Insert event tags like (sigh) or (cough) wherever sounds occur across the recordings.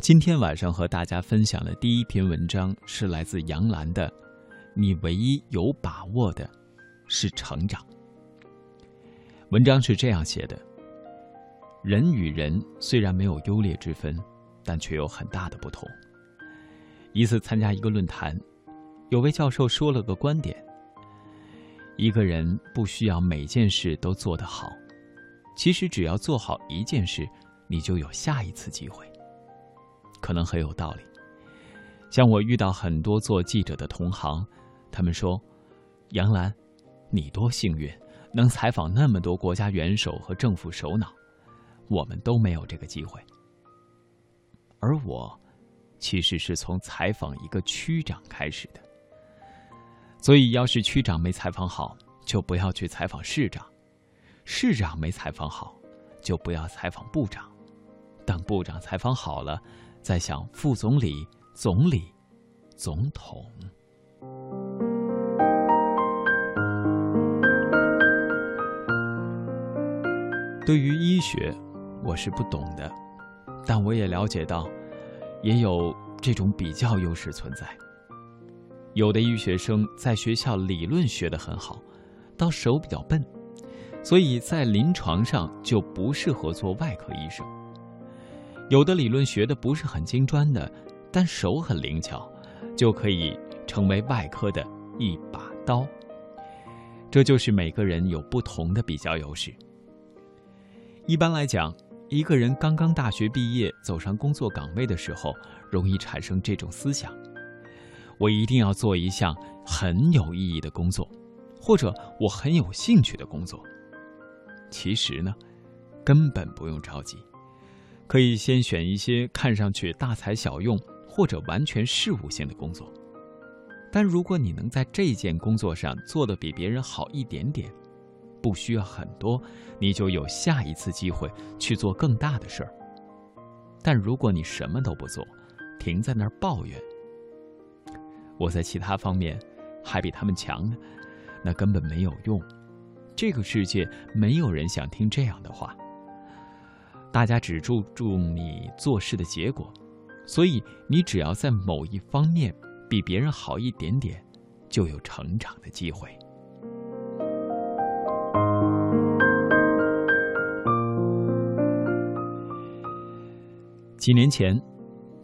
今天晚上和大家分享的第一篇文章是来自杨澜的。你唯一有把握的，是成长。文章是这样写的：人与人虽然没有优劣之分，但却有很大的不同。一次参加一个论坛，有位教授说了个观点：一个人不需要每件事都做得好，其实只要做好一件事，你就有下一次机会。可能很有道理。像我遇到很多做记者的同行。他们说：“杨澜，你多幸运，能采访那么多国家元首和政府首脑，我们都没有这个机会。而我，其实是从采访一个区长开始的。所以，要是区长没采访好，就不要去采访市长；市长没采访好，就不要采访部长。等部长采访好了，在想副总理、总理、总统。”对于医学，我是不懂的，但我也了解到，也有这种比较优势存在。有的医学生在学校理论学得很好，到手比较笨，所以在临床上就不适合做外科医生。有的理论学的不是很精专的，但手很灵巧，就可以成为外科的一把刀。这就是每个人有不同的比较优势。一般来讲，一个人刚刚大学毕业走上工作岗位的时候，容易产生这种思想：我一定要做一项很有意义的工作，或者我很有兴趣的工作。其实呢，根本不用着急，可以先选一些看上去大材小用或者完全事务性的工作。但如果你能在这件工作上做得比别人好一点点，不需要很多，你就有下一次机会去做更大的事儿。但如果你什么都不做，停在那儿抱怨，我在其他方面还比他们强呢，那根本没有用。这个世界没有人想听这样的话。大家只注重你做事的结果，所以你只要在某一方面比别人好一点点，就有成长的机会。几年前，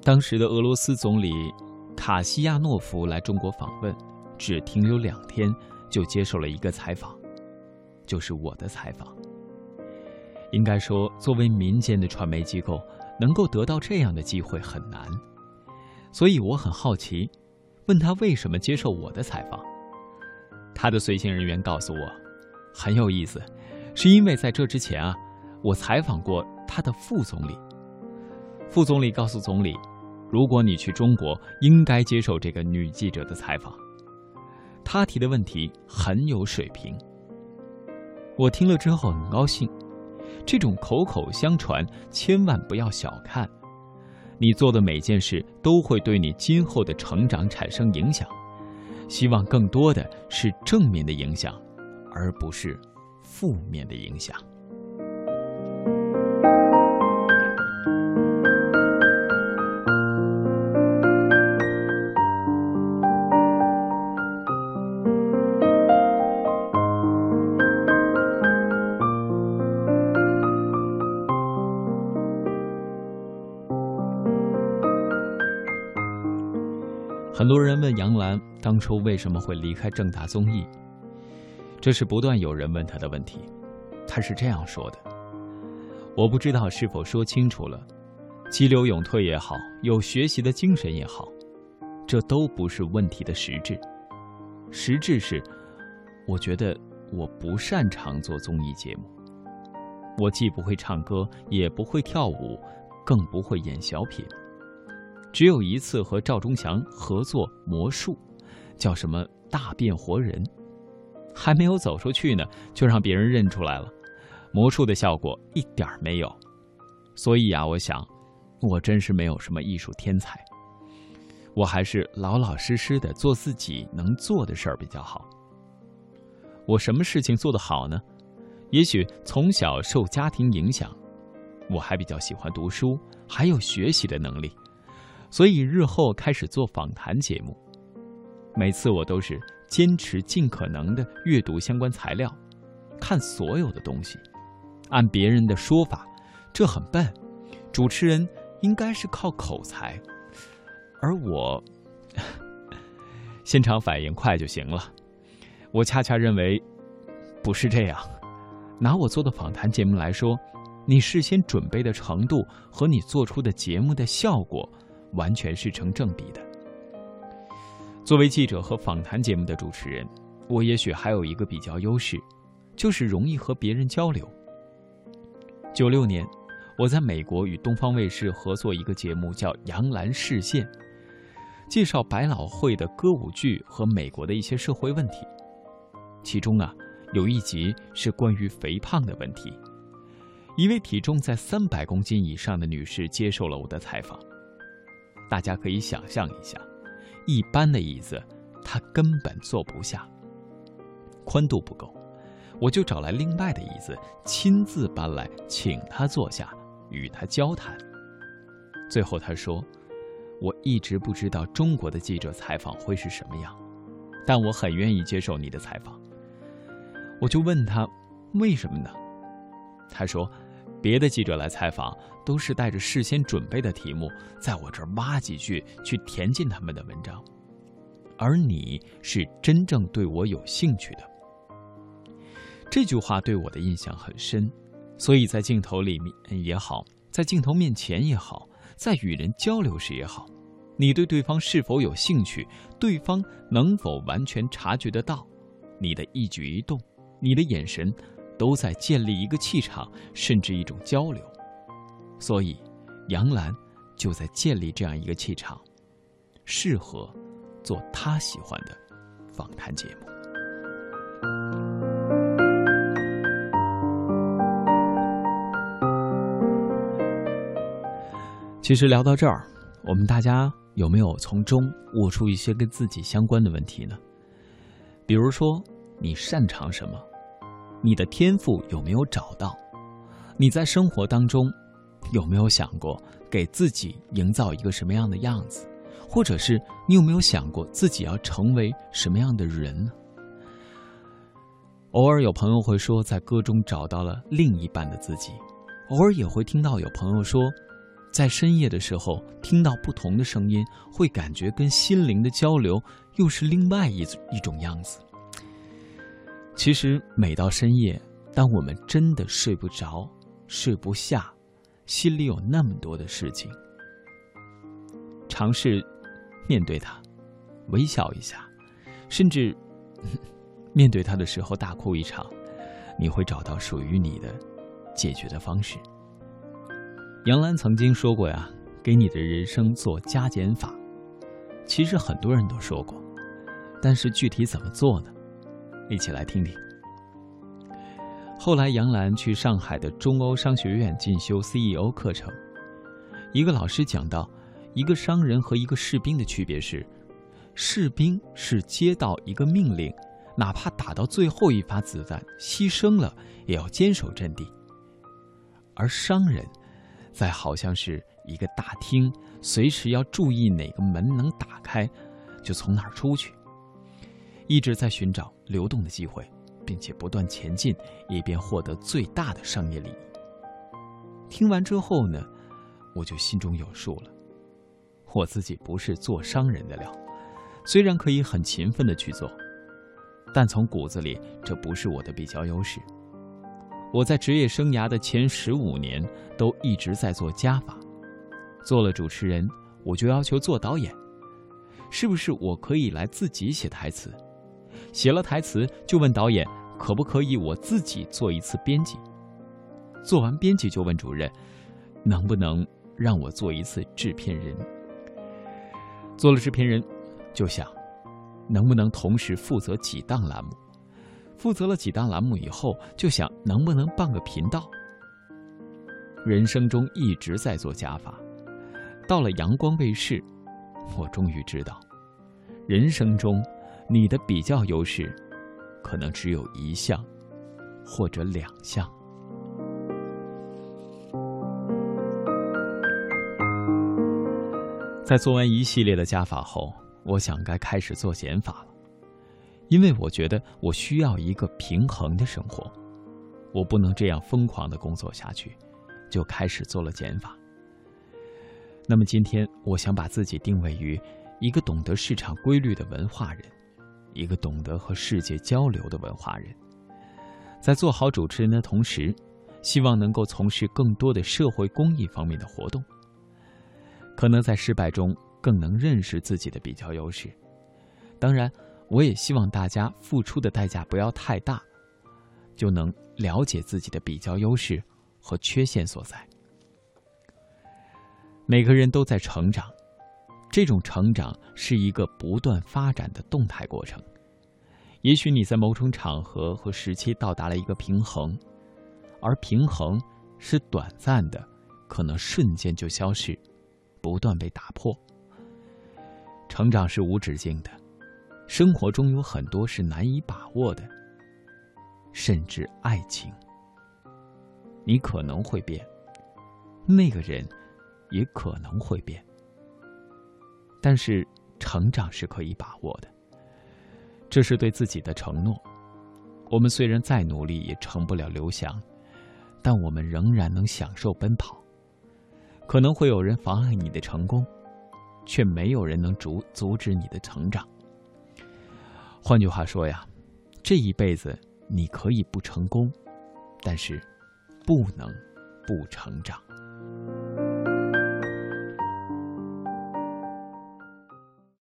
当时的俄罗斯总理卡西亚诺夫来中国访问，只停留两天就接受了一个采访，就是我的采访。应该说，作为民间的传媒机构，能够得到这样的机会很难，所以我很好奇，问他为什么接受我的采访。他的随行人员告诉我，很有意思，是因为在这之前啊，我采访过他的副总理。副总理告诉总理：“如果你去中国，应该接受这个女记者的采访。她提的问题很有水平。”我听了之后很高兴。这种口口相传，千万不要小看。你做的每件事都会对你今后的成长产生影响。希望更多的是正面的影响，而不是负面的影响。人问杨澜当初为什么会离开正大综艺，这是不断有人问他的问题。他是这样说的：“我不知道是否说清楚了，激流勇退也好，有学习的精神也好，这都不是问题的实质。实质是，我觉得我不擅长做综艺节目，我既不会唱歌，也不会跳舞，更不会演小品。”只有一次和赵忠祥合作魔术，叫什么大变活人，还没有走出去呢，就让别人认出来了，魔术的效果一点儿没有。所以啊，我想，我真是没有什么艺术天才，我还是老老实实的做自己能做的事儿比较好。我什么事情做得好呢？也许从小受家庭影响，我还比较喜欢读书，还有学习的能力。所以日后开始做访谈节目。每次我都是坚持尽可能的阅读相关材料，看所有的东西。按别人的说法，这很笨，主持人应该是靠口才，而我 (laughs) 现场反应快就行了。我恰恰认为不是这样。拿我做的访谈节目来说，你事先准备的程度和你做出的节目的效果，完全是成正比的。作为记者和访谈节目的主持人，我也许还有一个比较优势，就是容易和别人交流。九六年，我在美国与东方卫视合作一个节目，叫《杨澜视线》，介绍百老汇的歌舞剧和美国的一些社会问题。其中啊，有一集是关于肥胖的问题。一位体重在三百公斤以上的女士接受了我的采访。大家可以想象一下。一般的椅子，他根本坐不下。宽度不够，我就找来另外的椅子，亲自搬来，请他坐下，与他交谈。最后他说：“我一直不知道中国的记者采访会是什么样，但我很愿意接受你的采访。”我就问他：“为什么呢？”他说。别的记者来采访，都是带着事先准备的题目，在我这儿挖几句去填进他们的文章，而你是真正对我有兴趣的。这句话对我的印象很深，所以在镜头里面也好，在镜头面前也好，在与人交流时也好，你对对方是否有兴趣，对方能否完全察觉得到，你的一举一动，你的眼神。都在建立一个气场，甚至一种交流，所以杨澜就在建立这样一个气场，适合做他喜欢的访谈节目。其实聊到这儿，我们大家有没有从中悟出一些跟自己相关的问题呢？比如说，你擅长什么？你的天赋有没有找到？你在生活当中有没有想过给自己营造一个什么样的样子？或者是你有没有想过自己要成为什么样的人呢？偶尔有朋友会说，在歌中找到了另一半的自己；偶尔也会听到有朋友说，在深夜的时候听到不同的声音，会感觉跟心灵的交流又是另外一一种样子。其实每到深夜，当我们真的睡不着、睡不下，心里有那么多的事情，尝试面对它，微笑一下，甚至 (laughs) 面对它的时候大哭一场，你会找到属于你的解决的方式。杨澜曾经说过呀：“给你的人生做加减法。”其实很多人都说过，但是具体怎么做呢？一起来听听。后来，杨澜去上海的中欧商学院进修 CEO 课程。一个老师讲到，一个商人和一个士兵的区别是：士兵是接到一个命令，哪怕打到最后一发子弹，牺牲了也要坚守阵地；而商人，在好像是一个大厅，随时要注意哪个门能打开，就从哪儿出去。一直在寻找流动的机会，并且不断前进，以便获得最大的商业利益。听完之后呢，我就心中有数了。我自己不是做商人的料，虽然可以很勤奋的去做，但从骨子里这不是我的比较优势。我在职业生涯的前十五年都一直在做加法，做了主持人，我就要求做导演，是不是我可以来自己写台词？写了台词，就问导演可不可以我自己做一次编辑。做完编辑，就问主任能不能让我做一次制片人。做了制片人，就想能不能同时负责几档栏目。负责了几档栏目以后，就想能不能办个频道。人生中一直在做加法，到了阳光卫视，我终于知道，人生中。你的比较优势，可能只有一项，或者两项。在做完一系列的加法后，我想该开始做减法了，因为我觉得我需要一个平衡的生活，我不能这样疯狂的工作下去，就开始做了减法。那么今天，我想把自己定位于一个懂得市场规律的文化人，一个懂得和世界交流的文化人，在做好主持人的同时，希望能够从事更多的社会公益方面的活动。可能在失败中更能认识自己的比较优势，当然，我也希望大家付出的代价不要太大，就能了解自己的比较优势和缺陷所在。每个人都在成长，这种成长是一个不断发展的动态过程。也许你在某种场合和时期到达了一个平衡，而平衡是短暂的，可能瞬间就消失。不断被打破，成长是无止境的，生活中有很多是难以把握的，甚至爱情，你可能会变，那个人也可能会变，但是成长是可以把握的，这是对自己的承诺。我们虽然再努力也成不了刘翔，但我们仍然能享受奔跑。可能会有人妨碍你的成功，却没有人能阻阻止你的成长。换句话说呀，这一辈子你可以不成功，但是不能不成长。